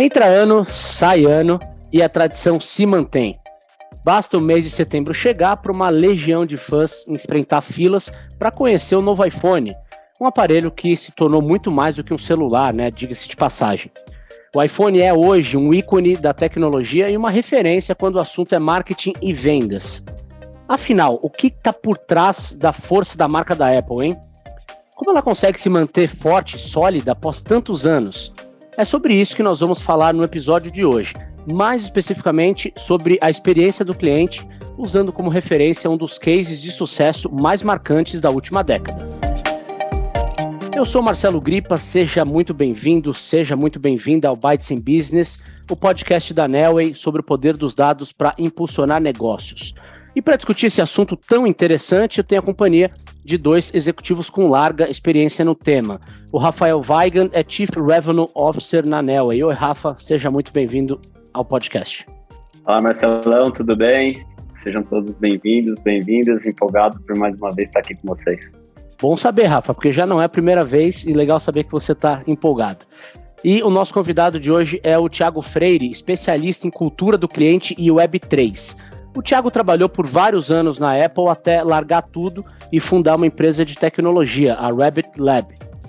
Entra ano, sai ano e a tradição se mantém. Basta o mês de setembro chegar para uma legião de fãs enfrentar filas para conhecer o novo iPhone, um aparelho que se tornou muito mais do que um celular, né? Diga-se de passagem. O iPhone é hoje um ícone da tecnologia e uma referência quando o assunto é marketing e vendas. Afinal, o que está por trás da força da marca da Apple, hein? Como ela consegue se manter forte e sólida após tantos anos? É sobre isso que nós vamos falar no episódio de hoje, mais especificamente sobre a experiência do cliente, usando como referência um dos cases de sucesso mais marcantes da última década. Eu sou Marcelo Gripa, seja muito bem-vindo, seja muito bem-vinda ao Bytes in Business, o podcast da Nelway sobre o poder dos dados para impulsionar negócios. E para discutir esse assunto tão interessante, eu tenho a companhia de dois executivos com larga experiência no tema. O Rafael Weigand é Chief Revenue Officer na Nelway. Oi, Rafa, seja muito bem-vindo ao podcast. Olá, Marcelão, tudo bem? Sejam todos bem-vindos, bem-vindas, empolgado por mais uma vez estar aqui com vocês. Bom saber, Rafa, porque já não é a primeira vez e legal saber que você está empolgado. E o nosso convidado de hoje é o Tiago Freire, especialista em cultura do cliente e Web3. O Thiago trabalhou por vários anos na Apple até largar tudo e fundar uma empresa de tecnologia, a Rabbit Lab.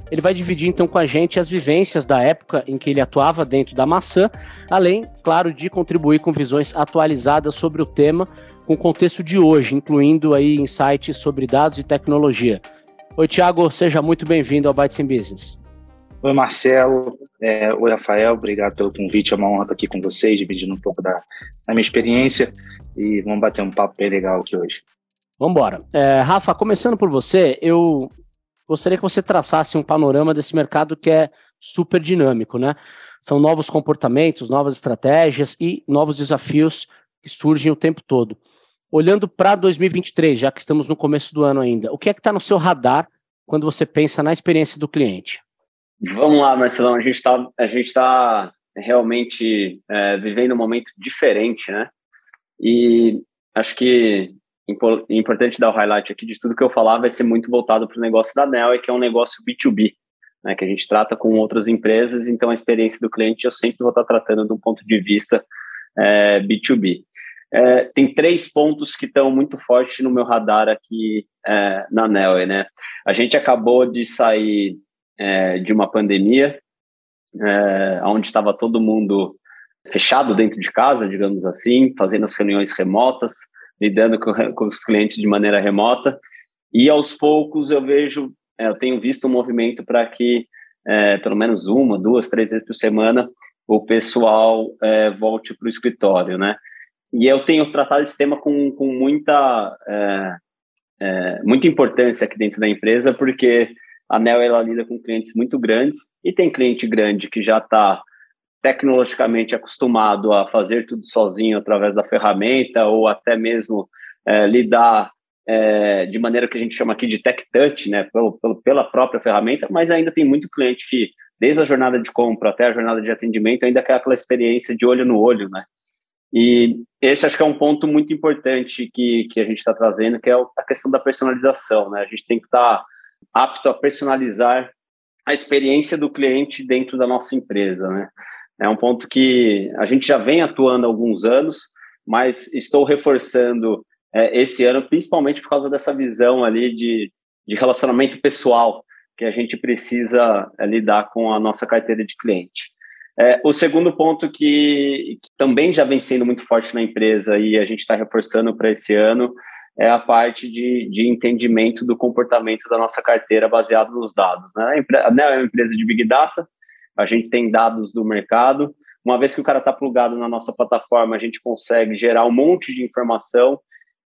Ele vai dividir então com a gente as vivências da época em que ele atuava dentro da maçã, além, claro, de contribuir com visões atualizadas sobre o tema, com o contexto de hoje, incluindo aí insights sobre dados e tecnologia. Oi, Thiago, seja muito bem-vindo ao Bytes in Business. Oi, Marcelo. É, oi, Rafael. Obrigado pelo convite. É uma honra estar aqui com vocês, dividindo um pouco da, da minha experiência e vamos bater um papo bem legal aqui hoje. Vamos embora. É, Rafa, começando por você, eu gostaria que você traçasse um panorama desse mercado que é super dinâmico, né? São novos comportamentos, novas estratégias e novos desafios que surgem o tempo todo. Olhando para 2023, já que estamos no começo do ano ainda, o que é que está no seu radar quando você pensa na experiência do cliente? Vamos lá, Marcelão. A gente está tá realmente é, vivendo um momento diferente, né? E acho que importante dar o highlight aqui de tudo que eu falar vai ser muito voltado para o negócio da Nel, que é um negócio B2B, né, que a gente trata com outras empresas, então a experiência do cliente eu sempre vou estar tratando de um ponto de vista é, B2B. É, tem três pontos que estão muito fortes no meu radar aqui é, na Nel, né? A gente acabou de sair é, de uma pandemia, é, onde estava todo mundo fechado dentro de casa, digamos assim, fazendo as reuniões remotas, lidando com, com os clientes de maneira remota. E aos poucos eu vejo, é, eu tenho visto um movimento para que é, pelo menos uma, duas, três vezes por semana o pessoal é, volte para o escritório, né? E eu tenho tratado esse tema com, com muita é, é, muita importância aqui dentro da empresa, porque a Nel ela lida com clientes muito grandes e tem cliente grande que já está tecnologicamente acostumado a fazer tudo sozinho através da ferramenta ou até mesmo é, lidar é, de maneira que a gente chama aqui de tech touch, né, pelo, pelo, pela própria ferramenta, mas ainda tem muito cliente que, desde a jornada de compra até a jornada de atendimento, ainda quer aquela experiência de olho no olho, né? E esse acho que é um ponto muito importante que, que a gente está trazendo, que é a questão da personalização, né? A gente tem que estar tá apto a personalizar a experiência do cliente dentro da nossa empresa, né? É um ponto que a gente já vem atuando há alguns anos, mas estou reforçando é, esse ano, principalmente por causa dessa visão ali de, de relacionamento pessoal que a gente precisa é, lidar com a nossa carteira de cliente. É, o segundo ponto que, que, também já vem sendo muito forte na empresa e a gente está reforçando para esse ano é a parte de, de entendimento do comportamento da nossa carteira baseado nos dados. Né? A né, é uma empresa de Big Data, a gente tem dados do mercado. Uma vez que o cara está plugado na nossa plataforma, a gente consegue gerar um monte de informação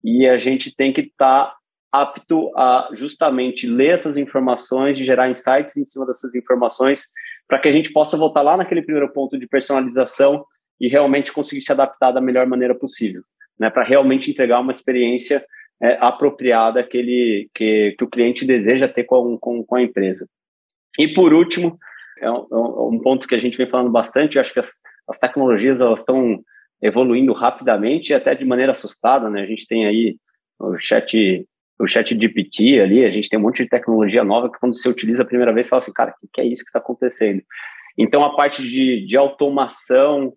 e a gente tem que estar tá apto a justamente ler essas informações, de gerar insights em cima dessas informações, para que a gente possa voltar lá naquele primeiro ponto de personalização e realmente conseguir se adaptar da melhor maneira possível, né, para realmente entregar uma experiência é, apropriada que, ele, que, que o cliente deseja ter com, com, com a empresa. E por último, é um, é um, ponto que a gente vem falando bastante. Eu acho que as, as tecnologias elas estão evoluindo rapidamente e até de maneira assustada, né? A gente tem aí o chat o chat GPT ali, a gente tem um monte de tecnologia nova que quando você utiliza a primeira vez, você fala assim, cara, o que, é isso que está acontecendo? Então, a parte de, de automação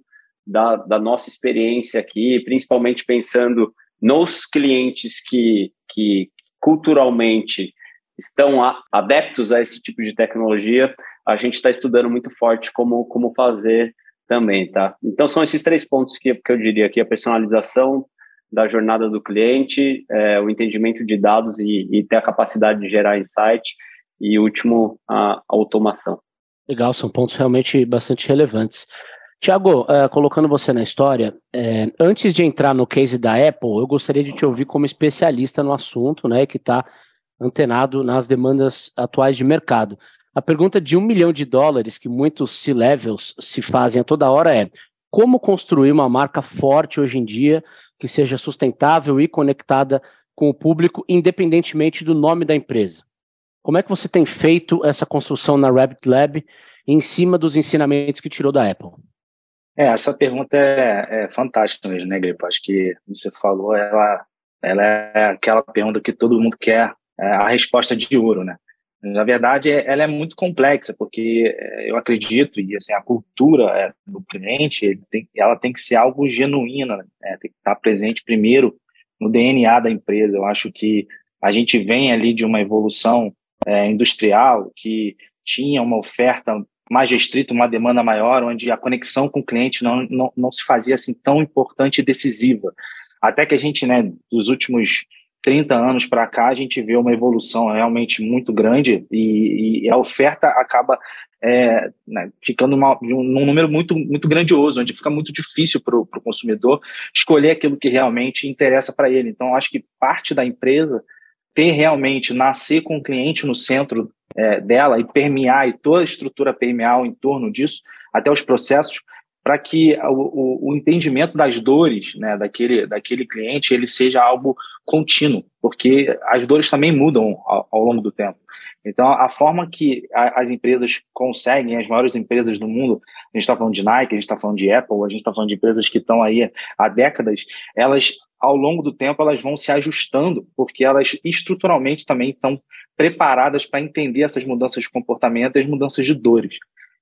da, da nossa experiência aqui, principalmente pensando nos clientes que, que culturalmente estão adeptos a esse tipo de tecnologia, a gente está estudando muito forte como, como fazer também, tá? Então, são esses três pontos que, que eu diria aqui, a personalização da jornada do cliente, é, o entendimento de dados e, e, ter a capacidade de gerar insight, e último, a, automação. Legal, são pontos realmente bastante relevantes. Tiago, uh, colocando você na história, uh, antes de entrar no case da Apple, eu gostaria de te ouvir como especialista no assunto, né, que está antenado nas demandas atuais de mercado. A pergunta de um milhão de dólares que muitos C-levels se fazem a toda hora é: como construir uma marca forte hoje em dia que seja sustentável e conectada com o público, independentemente do nome da empresa? Como é que você tem feito essa construção na Rabbit Lab em cima dos ensinamentos que tirou da Apple? É, essa pergunta é, é fantástica mesmo, né, Gripo? Acho que você falou, ela, ela é aquela pergunta que todo mundo quer é, a resposta de ouro, né? Na verdade, é, ela é muito complexa, porque é, eu acredito, e assim, a cultura é, do cliente, tem, ela tem que ser algo genuíno, né? tem que estar presente primeiro no DNA da empresa. Eu acho que a gente vem ali de uma evolução é, industrial que tinha uma oferta mais restrita, uma demanda maior, onde a conexão com o cliente não, não, não se fazia assim tão importante e decisiva. Até que a gente, né, dos últimos 30 anos para cá, a gente vê uma evolução realmente muito grande e, e a oferta acaba é, né, ficando uma, num número muito, muito grandioso, onde fica muito difícil para o consumidor escolher aquilo que realmente interessa para ele. Então, acho que parte da empresa ter realmente nascer com o cliente no centro é, dela e permear, e toda a estrutura permear em torno disso, até os processos, para que o, o, o, entendimento das dores né, daquele, daquele cliente ele seja algo contínuo, porque as dores também mudam ao, ao longo do tempo. Então, a forma que a, as empresas conseguem, as maiores empresas do mundo, a gente está falando de Nike, a gente está falando de Apple, a gente está falando de empresas que estão aí há décadas, elas ao longo do tempo elas vão se ajustando, porque elas estruturalmente também estão preparadas para entender essas mudanças de comportamento e as mudanças de dores.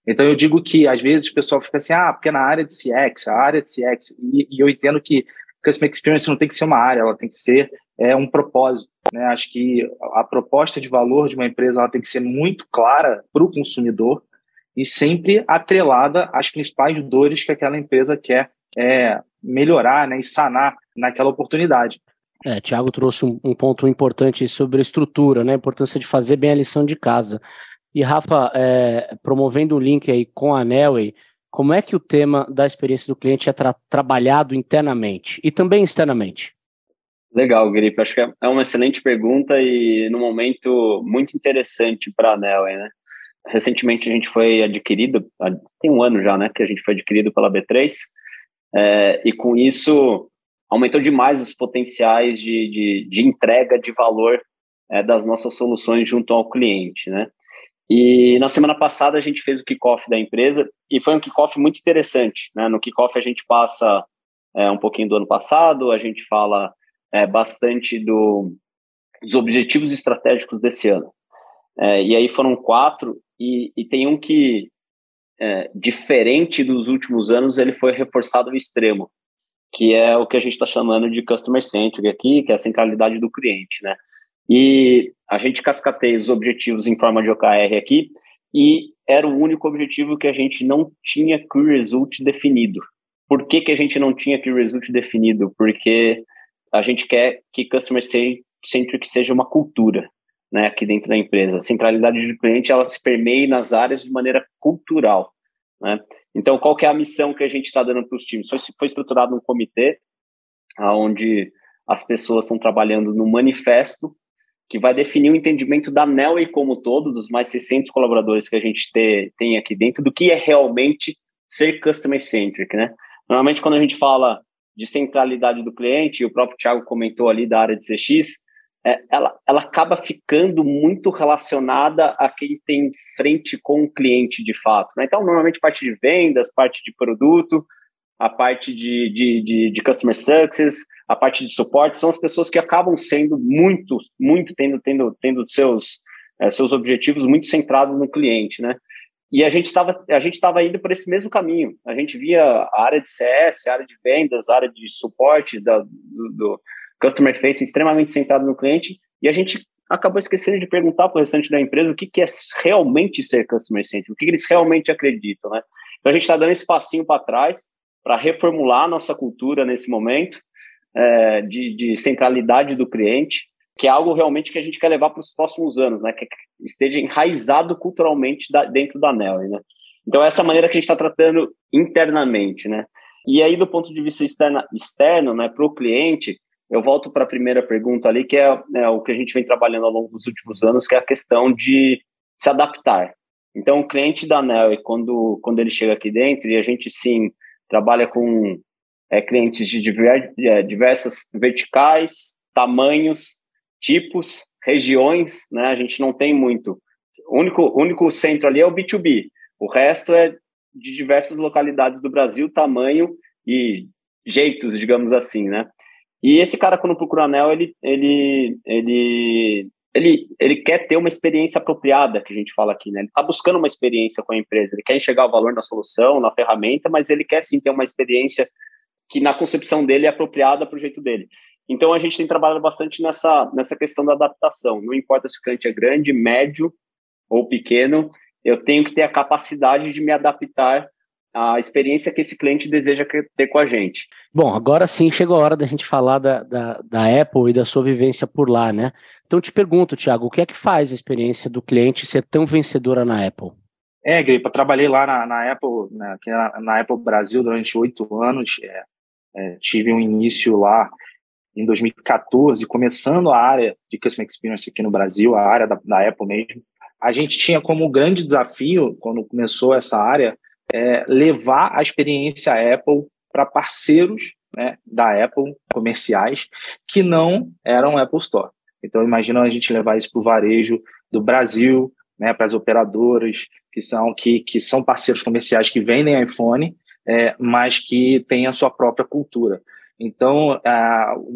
Então eu digo que às vezes o pessoal fica assim, ah, porque é na área de CX, a área de CX, e, e eu entendo que Customer Experience não tem que ser uma área, ela tem que ser é, um propósito. Né? Acho que a proposta de valor de uma empresa ela tem que ser muito clara para o consumidor e sempre atrelada às principais dores que aquela empresa quer é, melhorar né, e sanar naquela oportunidade. É, Tiago trouxe um, um, ponto importante sobre estrutura, né, a importância de fazer bem a lição de casa. E Rafa, é, promovendo o link aí com a Nelway, como é que o tema da experiência do cliente é tra trabalhado internamente e também externamente? Legal, Gripe. Acho que é, é uma excelente pergunta e num momento muito interessante para a Nelway, né? Recentemente a gente foi adquirido, tem um ano já, né, que a gente foi adquirido pela B3, é, e com isso aumentou demais os potenciais de, de, de entrega de valor é, das nossas soluções junto ao cliente, né? E na semana passada a gente fez o kickoff da empresa e foi um kickoff muito interessante, né? No kickoff a gente passa é, um pouquinho do ano passado, a gente fala é, bastante do, dos objetivos estratégicos desse ano. É, e aí foram quatro e, e tem um que é, diferente dos últimos anos, ele foi reforçado ao extremo, que é o que a gente está chamando de customer centric aqui, que é a centralidade do cliente, né? E a gente cascateia os objetivos em forma de OKR aqui, e era o único objetivo que a gente não tinha Key Result definido. Por que, que a gente não tinha Key Result definido? Porque a gente quer que Customer Centric seja uma cultura, né, aqui dentro da empresa. A centralidade do cliente, ela se permeia nas áreas de maneira cultural, né? Então, qual que é a missão que a gente está dando para os times? Foi, foi estruturado um comitê onde as pessoas estão trabalhando no manifesto que vai definir o entendimento da Nelway como todo, dos mais 600 colaboradores que a gente te, tem aqui dentro, do que é realmente ser customer-centric, né? Normalmente, quando a gente fala de centralidade do cliente, e o próprio Thiago comentou ali da área de CX, é, ela, ela acaba ficando muito relacionada a quem tem frente com o cliente de fato. Né? Então, normalmente, parte de vendas, parte de produto, a parte de, de, de, de, customer success, a parte de suporte, são as pessoas que acabam sendo muito, muito tendo, tendo, tendo seus, é, seus objetivos muito centrados no cliente, né? e a gente estava a gente estava indo por esse mesmo caminho. A gente via a área de CS, a área de vendas, a área de suporte da, do, do customer face extremamente centrado no cliente e a gente acabou esquecendo de perguntar para o restante da empresa o que, que é realmente ser customer centric, o que, que eles realmente acreditam, né? Então a gente está dando esse passinho para trás para reformular nossa cultura nesse momento é, de, de, centralidade do cliente, que é algo realmente que a gente quer levar para os próximos anos, né? Que esteja enraizado culturalmente da, dentro da NEL, né? Então essa maneira que a gente está tratando internamente, né? E aí do ponto de vista externa, externo, né, para o cliente, eu volto para a primeira pergunta ali, que é, é, o que a gente vem trabalhando ao longo dos últimos anos, que é a questão de se adaptar. Então, o cliente da NEL, quando, quando ele chega aqui dentro, e a gente sim trabalha com é, clientes de diver, é, diversas verticais, tamanhos, tipos, regiões, né? A gente não tem muito. O único, único centro ali é o B2B. O resto é de diversas localidades do Brasil, tamanho e jeitos, digamos assim, né? E esse cara, quando procura anel, ele, ele, ele, ele, ele quer ter uma experiência apropriada, que a gente fala aqui, né? Ele está buscando uma experiência com a empresa, ele quer enxergar o valor na solução, na ferramenta, mas ele quer sim ter uma experiência que na concepção dele é apropriada para o jeito dele. Então a gente tem trabalhado bastante nessa, nessa questão da adaptação. Não importa se o cliente é grande, médio ou pequeno, eu tenho que ter a capacidade de me adaptar à experiência que esse cliente deseja ter com a gente. Bom, agora sim chegou a hora da gente falar da, da, da Apple e da sua vivência por lá, né? Então te pergunto, Thiago, o que é que faz a experiência do cliente ser tão vencedora na Apple? É, Gripa, trabalhei lá na, na Apple, na, na, Apple Brasil durante oito anos. É, é, tive um início lá em 2014, começando a área de Customer Experience aqui no Brasil, a área da, da Apple mesmo. A gente tinha como grande desafio, quando começou essa área, é, levar a experiência Apple para parceiros né, da Apple comerciais que não eram Apple Store. Então, imagina a gente levar isso para o varejo do Brasil, né, para as operadoras que são que, que são parceiros comerciais que vendem iPhone, é, mas que têm a sua própria cultura. Então,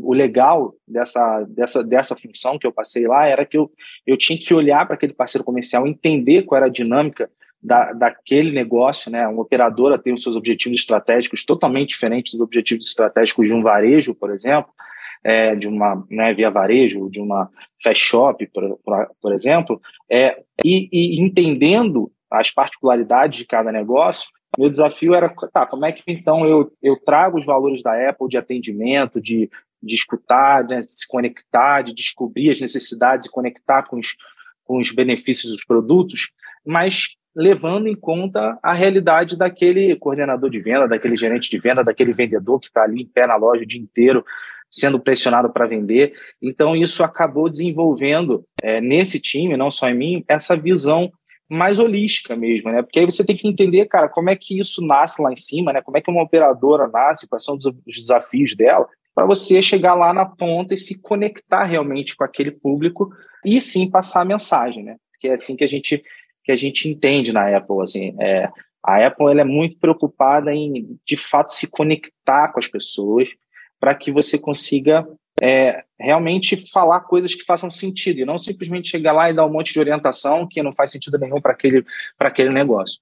o legal dessa, dessa, dessa função que eu passei lá era que eu, eu tinha que olhar para aquele parceiro comercial, entender qual era a dinâmica da, daquele negócio. Né? Uma operadora tem os seus objetivos estratégicos totalmente diferentes dos objetivos estratégicos de um varejo, por exemplo, é, de uma né, via varejo, de uma fast shop, por, por, por exemplo, é, e, e entendendo as particularidades de cada negócio, meu desafio era, tá, como é que então eu, eu trago os valores da Apple de atendimento, de, de escutar, de se conectar, de descobrir as necessidades e conectar com os, com os benefícios dos produtos, mas levando em conta a realidade daquele coordenador de venda, daquele gerente de venda, daquele vendedor que está ali em pé na loja o dia inteiro, sendo pressionado para vender. Então, isso acabou desenvolvendo é, nesse time, não só em mim, essa visão mais holística mesmo, né? Porque aí você tem que entender, cara, como é que isso nasce lá em cima, né? Como é que uma operadora nasce, quais são os desafios dela, para você chegar lá na ponta e se conectar realmente com aquele público e sim passar a mensagem, né? Porque é assim que a gente que a gente entende na Apple, assim, é, a Apple ela é muito preocupada em de fato se conectar com as pessoas para que você consiga é, realmente falar coisas que façam sentido e não simplesmente chegar lá e dar um monte de orientação que não faz sentido nenhum para aquele, aquele negócio.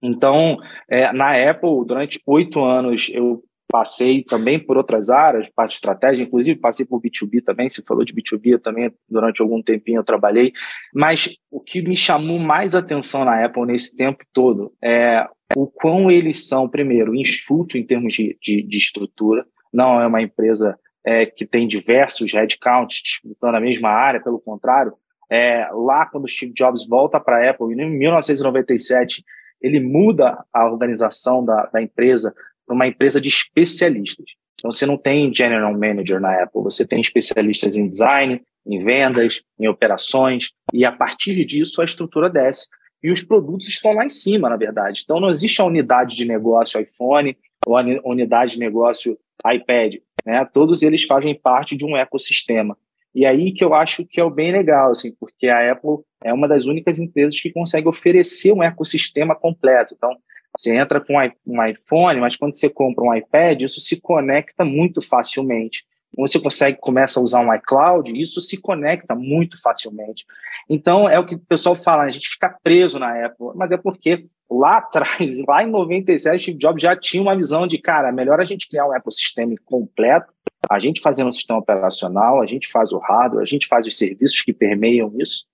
Então, é, na Apple, durante oito anos, eu passei também por outras áreas, parte de estratégia, inclusive passei por B2B também, você falou de B2B, eu também durante algum tempinho eu trabalhei, mas o que me chamou mais atenção na Apple nesse tempo todo é o quão eles são, primeiro, enxuto em termos de, de, de estrutura, não é uma empresa é, que tem diversos headcounts disputando a mesma área, pelo contrário, é, lá quando o Steve Jobs volta para a Apple, em 1997, ele muda a organização da, da empresa para uma empresa de especialistas. Então, você não tem general manager na Apple, você tem especialistas em design, em vendas, em operações, e a partir disso a estrutura desce. E os produtos estão lá em cima, na verdade. Então, não existe a unidade de negócio iPhone ou a unidade de negócio iPad. Né? Todos eles fazem parte de um ecossistema. E aí que eu acho que é o bem legal, assim, porque a Apple é uma das únicas empresas que consegue oferecer um ecossistema completo. Então, você entra com um iPhone, mas quando você compra um iPad, isso se conecta muito facilmente. você consegue começa a usar um iCloud, isso se conecta muito facilmente. Então é o que o pessoal fala, a gente fica preso na Apple, mas é porque lá atrás, lá em 97, Steve Jobs já tinha uma visão de, cara, melhor a gente criar um ecossistema completo, a gente fazendo um sistema operacional, a gente faz o hardware, a gente faz os serviços que permeiam isso,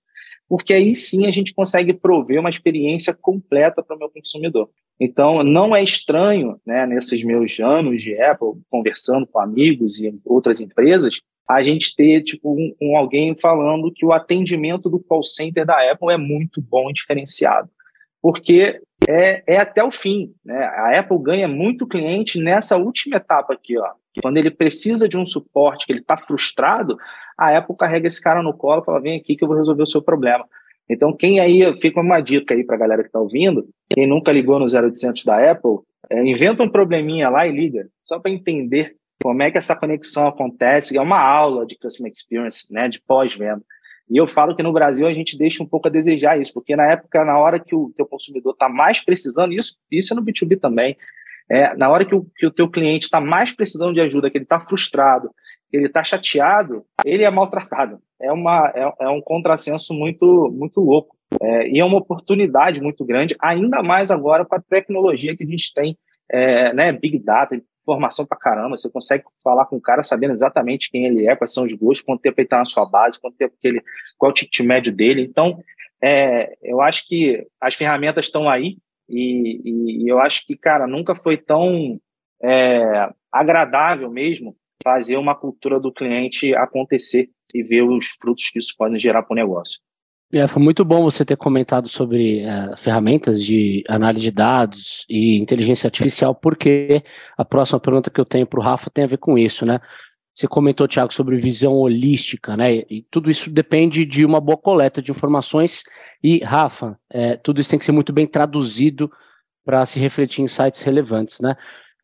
porque aí sim a gente consegue prover uma experiência completa para o meu consumidor. Então, não é estranho, né, nesses meus anos de Apple, conversando com amigos e outras empresas, a gente ter tipo um, um, alguém falando que o atendimento do call center da Apple é muito bom e diferenciado, porque é, é até o fim. Né? A Apple ganha muito cliente nessa última etapa aqui, ó. Quando ele precisa de um suporte, que ele está frustrado, a Apple carrega esse cara no colo e fala: vem aqui que eu vou resolver o seu problema. Então, quem aí, fica uma dica aí para a galera que está ouvindo, quem nunca ligou no 0800 da Apple, é, inventa um probleminha lá e liga, só para entender como é que essa conexão acontece. É uma aula de Customer Experience, né, de pós-venda. E eu falo que no Brasil a gente deixa um pouco a desejar isso, porque na época, na hora que o teu consumidor está mais precisando, isso, isso é no B2B também, é, na hora que o, que o teu cliente está mais precisando de ajuda, que ele está frustrado, ele está chateado, ele é maltratado. É, uma, é, é um contrassenso muito, muito louco. É, e é uma oportunidade muito grande, ainda mais agora com a tecnologia que a gente tem, é, né, Big Data, informação pra caramba, você consegue falar com o cara sabendo exatamente quem ele é, quais são os gostos, quanto tempo ele está na sua base, quanto tempo que ele, qual é o ticket médio dele. Então, é, eu acho que as ferramentas estão aí e, e, e, eu acho que, cara, nunca foi tão é, agradável mesmo fazer uma cultura do cliente acontecer e ver os frutos que isso pode gerar para o negócio. É, foi muito bom você ter comentado sobre é, ferramentas de análise de dados e inteligência artificial, porque a próxima pergunta que eu tenho para o Rafa tem a ver com isso, né? Você comentou, Thiago, sobre visão holística, né? E tudo isso depende de uma boa coleta de informações. E, Rafa, é, tudo isso tem que ser muito bem traduzido para se refletir em sites relevantes, né?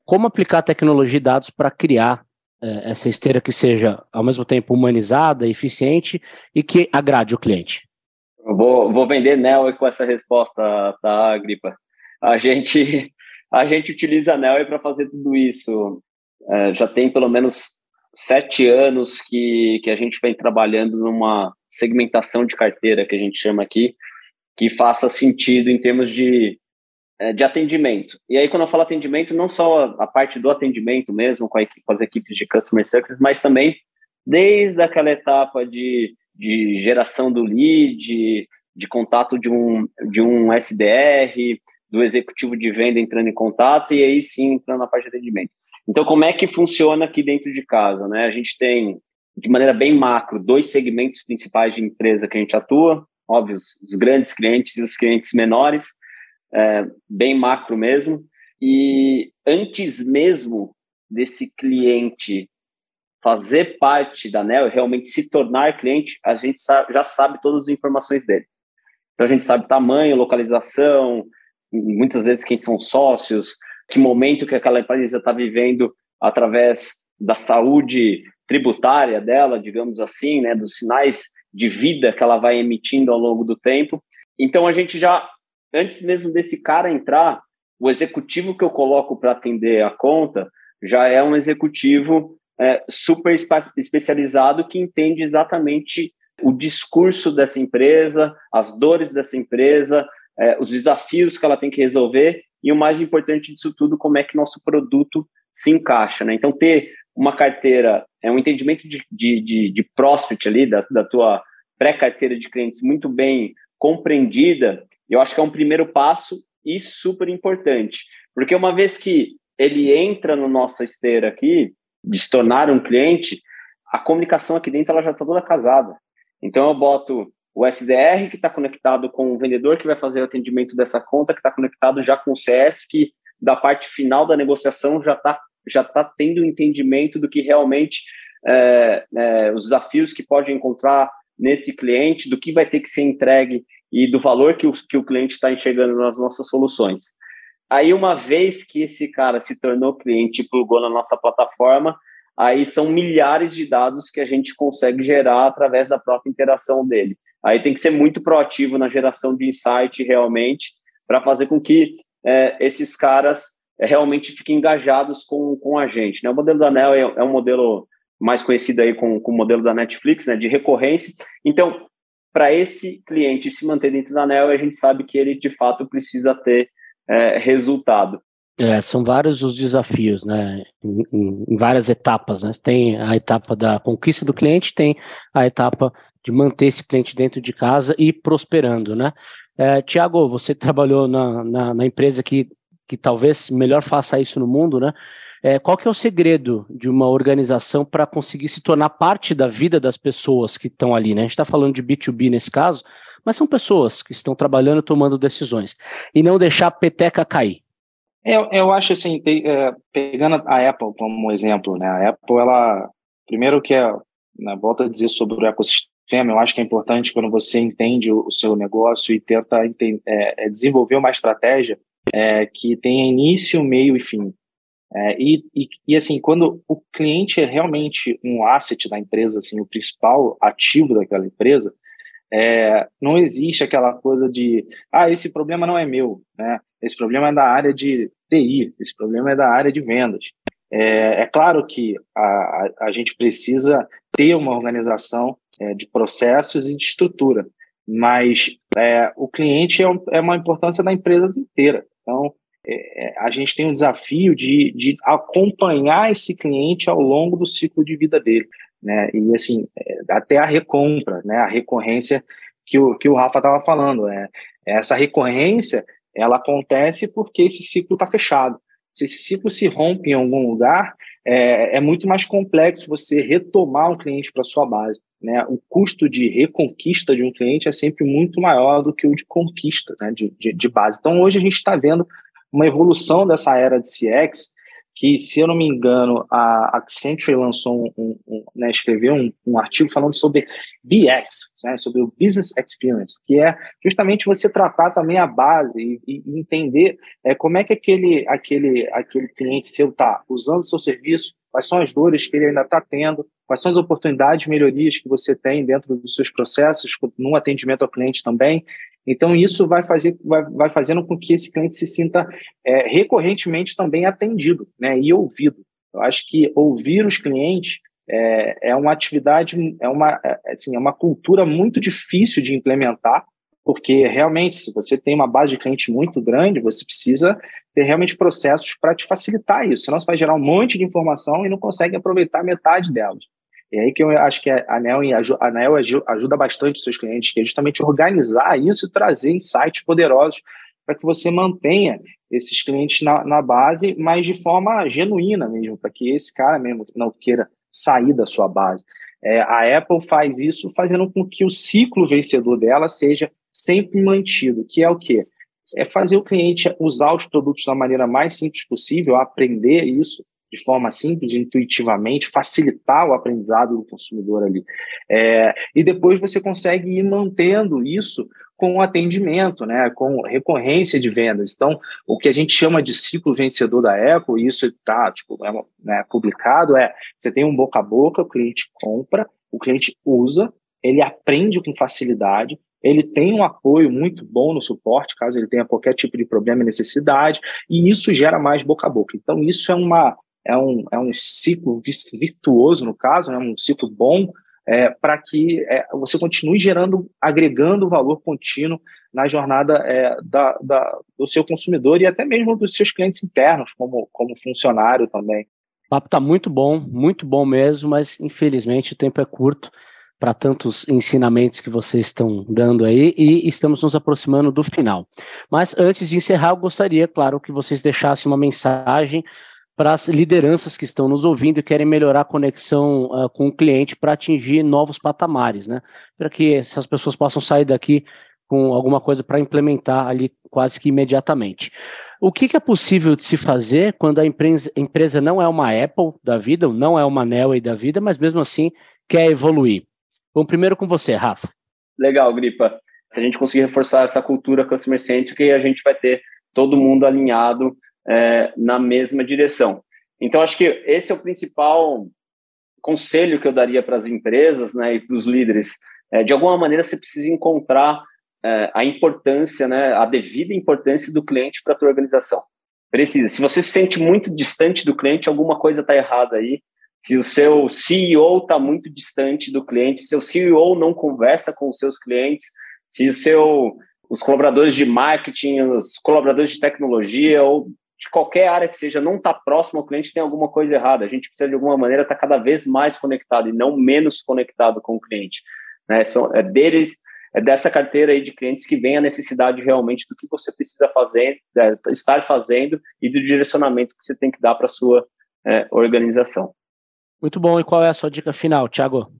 Como aplicar tecnologia e dados para criar essa esteira que seja ao mesmo tempo humanizada, eficiente e que agrade o cliente? Vou, vou vender Nel com essa resposta, tá, Gripa? A gente, a gente utiliza a para fazer tudo isso. É, já tem pelo menos sete anos que, que a gente vem trabalhando numa segmentação de carteira que a gente chama aqui, que faça sentido em termos de é, de atendimento. E aí, quando eu falo atendimento, não só a parte do atendimento mesmo, com, equipe, com as equipes de Customer Success, mas também desde aquela etapa de, de geração do lead, de, de contato de um, de um SDR, do executivo de venda entrando em contato, e aí sim entrando na parte de atendimento. Então, como é que funciona aqui dentro de casa? Né? A gente tem, de maneira bem macro, dois segmentos principais de empresa que a gente atua, óbvio, os grandes clientes e os clientes menores, é, bem macro mesmo. E antes mesmo desse cliente fazer parte da NEL, realmente se tornar cliente, a gente sabe, já sabe todas as informações dele. Então a gente sabe tamanho, localização, muitas vezes quem são sócios, que momento que aquela empresa está vivendo através da saúde tributária dela, digamos assim, né, dos sinais de vida que ela vai emitindo ao longo do tempo. Então a gente já antes mesmo desse cara entrar, o executivo que eu coloco para atender a conta já é um executivo é, super especializado que entende exatamente o discurso dessa empresa, as dores dessa empresa, é, os desafios que ela tem que resolver e o mais importante disso tudo, como é que nosso produto se encaixa. Né? Então, ter uma carteira, é um entendimento de, de, de, de prospect ali, da, da tua pré-carteira de clientes muito bem compreendida, eu acho que é um primeiro passo e super importante, porque uma vez que ele entra no nossa esteira aqui, de se tornar um cliente, a comunicação aqui dentro ela já está toda casada. Então eu boto o SDR que está conectado com o vendedor que vai fazer o atendimento dessa conta, que está conectado já com o CS, que da parte final da negociação já está já tá tendo entendimento do que realmente é, é, os desafios que pode encontrar nesse cliente, do que vai ter que ser entregue e do valor que o, que o cliente está enxergando nas nossas soluções. Aí, uma vez que esse cara se tornou cliente e plugou na nossa plataforma, aí são milhares de dados que a gente consegue gerar através da própria interação dele. Aí tem que ser muito proativo na geração de insight realmente, para fazer com que é, esses caras é, realmente fiquem engajados com, com a gente. Né? O modelo da ANEL é, é um modelo mais conhecido aí com, com o modelo da Netflix, né, de recorrência. Então, para esse cliente se manter dentro da ANEL, a gente sabe que ele de fato precisa ter é, resultado. É, são vários os desafios, né? Em, em, várias etapas, né? Tem a etapa da conquista do cliente, tem a etapa de manter esse cliente dentro de casa e prosperando, né? É, Tiago, você trabalhou na, na, na, empresa que, que talvez melhor faça isso no mundo, né? É, qual que é o segredo de uma organização para conseguir se tornar parte da vida das pessoas que estão ali, né? A gente está falando de B2B nesse caso, mas são pessoas que estão trabalhando, tomando decisões, e não deixar a peteca cair. Eu, eu acho assim, é, pegando a Apple como exemplo, né? A Apple, ela, primeiro que é, né, volta a dizer sobre o ecossistema, eu acho que é importante quando você entende o, o seu negócio e tenta é, é, desenvolver uma estratégia é, que tenha início, meio e fim. É, e, e, e, assim, quando o cliente é realmente um asset da empresa, assim, o principal ativo daquela empresa, é, não existe aquela coisa de, ah, esse problema não é meu, né? Esse problema é da área de TI, esse problema é da área de vendas. É, é claro que a, a, gente precisa ter uma organização é, de processos e de estrutura, mas é, o cliente é, um, é, uma importância da empresa inteira. Então, a gente tem um desafio de, de acompanhar esse cliente ao longo do ciclo de vida dele né? E assim, é, até a recompra, né? A recorrência que o, que o Rafa estava falando, é, essa recorrência ela acontece porque esse ciclo está fechado. Se esse ciclo se rompe em algum lugar, é, é muito mais complexo você retomar um cliente para sua base. Né? O custo de reconquista de um cliente é sempre muito maior do que o de conquista né? de, de, de base. Então, hoje a gente está vendo uma evolução dessa era de CX que, se eu não me engano, a Accenture lançou um, um né, escreveu um, um, artigo falando sobre BX, né, sobre o Business Experience, que é justamente você tratar também a base e, e entender é, como é que aquele, aquele, aquele cliente seu está usando o seu serviço, quais são as dores que ele ainda está tendo, quais são as oportunidades, melhorias que você tem dentro dos seus processos, no atendimento ao cliente também, então, isso vai, fazer, vai, vai fazendo com que esse cliente se sinta é, recorrentemente também atendido né, e ouvido. Eu acho que ouvir os clientes é, é uma atividade, é uma, é, assim, é uma cultura muito difícil de implementar, porque realmente, se você tem uma base de cliente muito grande, você precisa ter realmente processos para te facilitar isso, senão você vai gerar um monte de informação e não consegue aproveitar metade delas. E aí que eu acho que a ANEL, a ajuda bastante os seus clientes, que é justamente organizar isso e trazer insights poderosos para que você mantenha esses clientes na, na, base, mas de forma genuína mesmo, para que esse cara mesmo não queira sair da sua base. É, a Apple faz isso fazendo com que o ciclo vencedor dela seja sempre mantido, que é o quê? É fazer o cliente usar os produtos da maneira mais simples possível, aprender isso, de forma simples, intuitivamente, facilitar o aprendizado do consumidor ali. É, e depois você consegue ir mantendo isso com atendimento, né, com recorrência de vendas. Então, o que a gente chama de ciclo vencedor da Apple, e isso está tipo, é, né, publicado, é você tem um boca a boca, o cliente compra, o cliente usa, ele aprende com facilidade, ele tem um apoio muito bom no suporte, caso ele tenha qualquer tipo de problema e necessidade, e isso gera mais boca a boca. Então, isso é uma, é um, é um ciclo virtuoso, no caso, né, um ciclo bom, é, para que é, você continue gerando, agregando valor contínuo na jornada é, da, da, do seu consumidor e até mesmo dos seus clientes internos, como, como funcionário também. O papo está muito bom, muito bom mesmo, mas infelizmente o tempo é curto para tantos ensinamentos que vocês estão dando aí e estamos nos aproximando do final. Mas antes de encerrar, eu gostaria, claro, que vocês deixassem uma mensagem para as lideranças que estão nos ouvindo e querem melhorar a conexão uh, com o cliente para atingir novos patamares, né? Para que essas pessoas possam sair daqui com alguma coisa para implementar ali quase que imediatamente. O que, que, é possível de se fazer quando a empresa, empresa não é uma Apple da vida, não é uma Nelway da vida, mas mesmo assim quer evoluir? Vamos primeiro com você, Rafa. Legal, Gripa. Se a gente conseguir reforçar essa cultura customer centric, a gente vai ter todo mundo alinhado é, na mesma direção. Então, acho que esse é o principal conselho que eu daria para as empresas né, e para os líderes. É, de alguma maneira, você precisa encontrar é, a importância, né, a devida importância do cliente para a tua organização. Precisa. Se você se sente muito distante do cliente, alguma coisa está errada aí. se o seu CEO está muito distante do cliente, se o CEO não conversa com os seus clientes, se o seu, os colaboradores de marketing, os colaboradores de tecnologia ou de qualquer área que seja não está próximo ao cliente, tem alguma coisa errada. A gente precisa, de alguma maneira, estar tá cada vez mais conectado e não menos conectado com o cliente. Né? São, é deles, é dessa carteira aí de clientes que vem a necessidade realmente do que você precisa fazer, é, estar fazendo e do direcionamento que você tem que dar para a sua é, organização. Muito bom. E qual é a sua dica final, Thiago?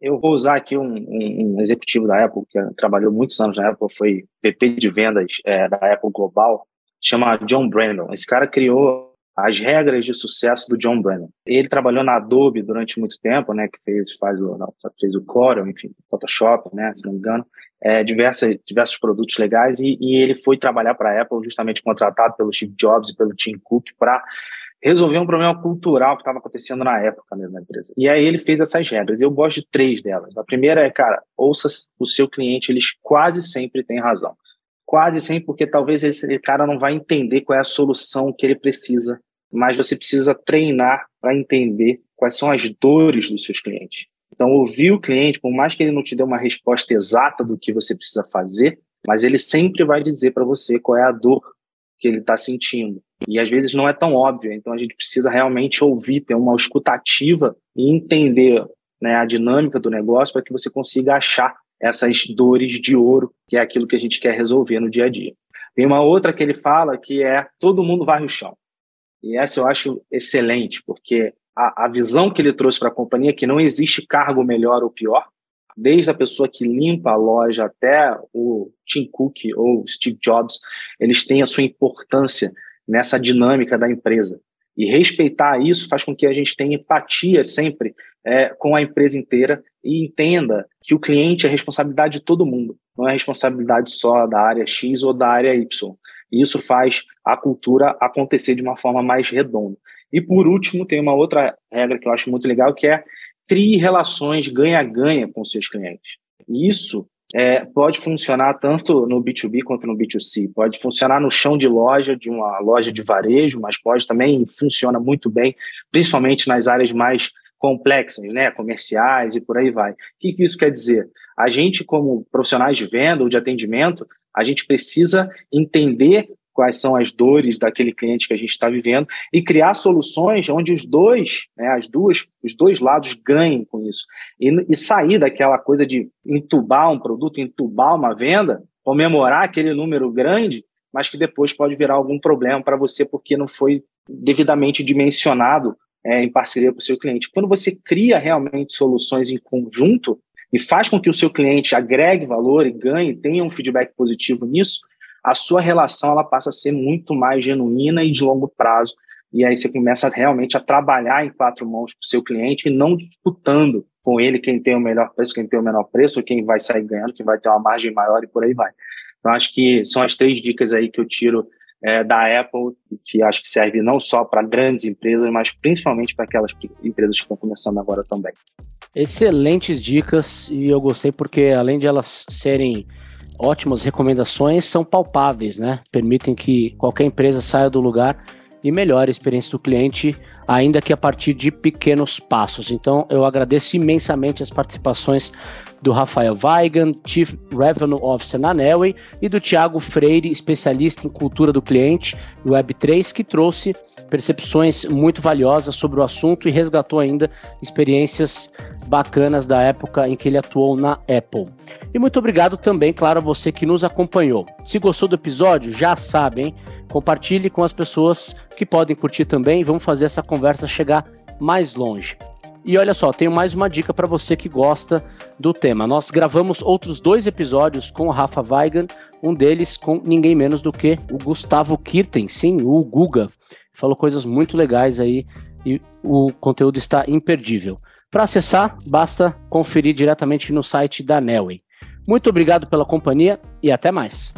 Eu vou usar aqui um, um, um executivo da Apple, que trabalhou muitos anos na Apple, foi VP de vendas é, da Apple Global, chama John Brandon. Esse cara criou as regras de sucesso do John Brandon. Ele trabalhou na Adobe durante muito tempo, né, que fez, faz o, não, fez o Corel, enfim, Photoshop, né, se não me engano, é, diversos, diversos produtos legais, e, e ele foi trabalhar para a Apple justamente contratado pelo Steve Jobs e pelo Tim Cook para resolver um problema cultural que estava acontecendo na época mesmo na empresa. E aí ele fez essas regras. Eu gosto de três delas. A primeira é, cara, ouça o seu cliente, eles quase sempre têm razão. Quase sempre, porque talvez esse cara não vai entender qual é a solução que ele precisa, mas você precisa treinar para entender quais são as dores dos seus clientes. Então, ouvir o cliente, por mais que ele não te dê uma resposta exata do que você precisa fazer, mas ele sempre vai dizer para você qual é a dor que ele está sentindo. E às vezes não é tão óbvio, então a gente precisa realmente ouvir, ter uma escutativa e entender né, a dinâmica do negócio para que você consiga achar essas dores de ouro, que é aquilo que a gente quer resolver no dia a dia. Tem uma outra que ele fala que é todo mundo vai no chão. E essa eu acho excelente, porque a, a visão que ele trouxe para a companhia é que não existe cargo melhor ou pior, desde a pessoa que limpa a loja até o Tim Cook ou Steve Jobs, eles têm a sua importância nessa dinâmica da empresa. E respeitar isso faz com que a gente tenha empatia sempre é, com a empresa inteira e entenda que o cliente é responsabilidade de todo mundo, não é responsabilidade só da área X ou da área Y. E isso faz a cultura acontecer de uma forma mais redonda. E por último, tem uma outra regra que eu acho muito legal, que é crie relações ganha-ganha com seus clientes. Isso é, pode funcionar tanto no B2B quanto no B2C. Pode funcionar no chão de loja, de uma loja de varejo, mas pode também funciona muito bem, principalmente nas áreas mais complexas, né, comerciais e por aí vai. O que, que isso quer dizer? A gente, como profissionais de venda ou de atendimento, a gente precisa entender quais são as dores daquele cliente que a gente está vivendo e criar soluções onde os dois, né, as duas, os dois lados ganhem com isso e, e sair daquela coisa de entubar um produto, entubar uma venda, comemorar aquele número grande, mas que depois pode virar algum problema para você porque não foi devidamente dimensionado é, em parceria com o seu cliente. Quando você cria realmente soluções em conjunto e faz com que o seu cliente agregue valor e ganhe, tenha um feedback positivo nisso, a sua relação ela passa a ser muito mais genuína e de longo prazo. E aí você começa realmente a trabalhar em quatro mãos com o seu cliente e não disputando com ele quem tem o melhor preço, quem tem o menor preço, quem vai sair ganhando, quem vai ter uma margem maior e por aí vai. Então, acho que são as três dicas aí que eu tiro é, da Apple, que acho que serve não só para grandes empresas, mas principalmente para aquelas empresas que estão começando agora também. Excelentes dicas, e eu gostei porque, além de elas serem ótimas recomendações são palpáveis, né? Permitem que qualquer empresa saia do lugar e melhore a experiência do cliente, ainda que a partir de pequenos passos. Então, eu agradeço imensamente as participações do Rafael Weigan, Chief Revenue Officer na Nelway, e do Tiago Freire, especialista em cultura do cliente Web3, que trouxe percepções muito valiosas sobre o assunto e resgatou ainda experiências bacanas da época em que ele atuou na Apple. E muito obrigado também, claro, a você que nos acompanhou. Se gostou do episódio, já sabem, compartilhe com as pessoas que podem curtir também vamos fazer essa conversa chegar mais longe. E olha só, tenho mais uma dica para você que gosta do tema. Nós gravamos outros dois episódios com o Rafa Weigan, um deles com ninguém menos do que o Gustavo Kirten, sim, o Guga. Falou coisas muito legais aí e o conteúdo está imperdível. Para acessar, basta conferir diretamente no site da Nelway. Muito obrigado pela companhia e até mais.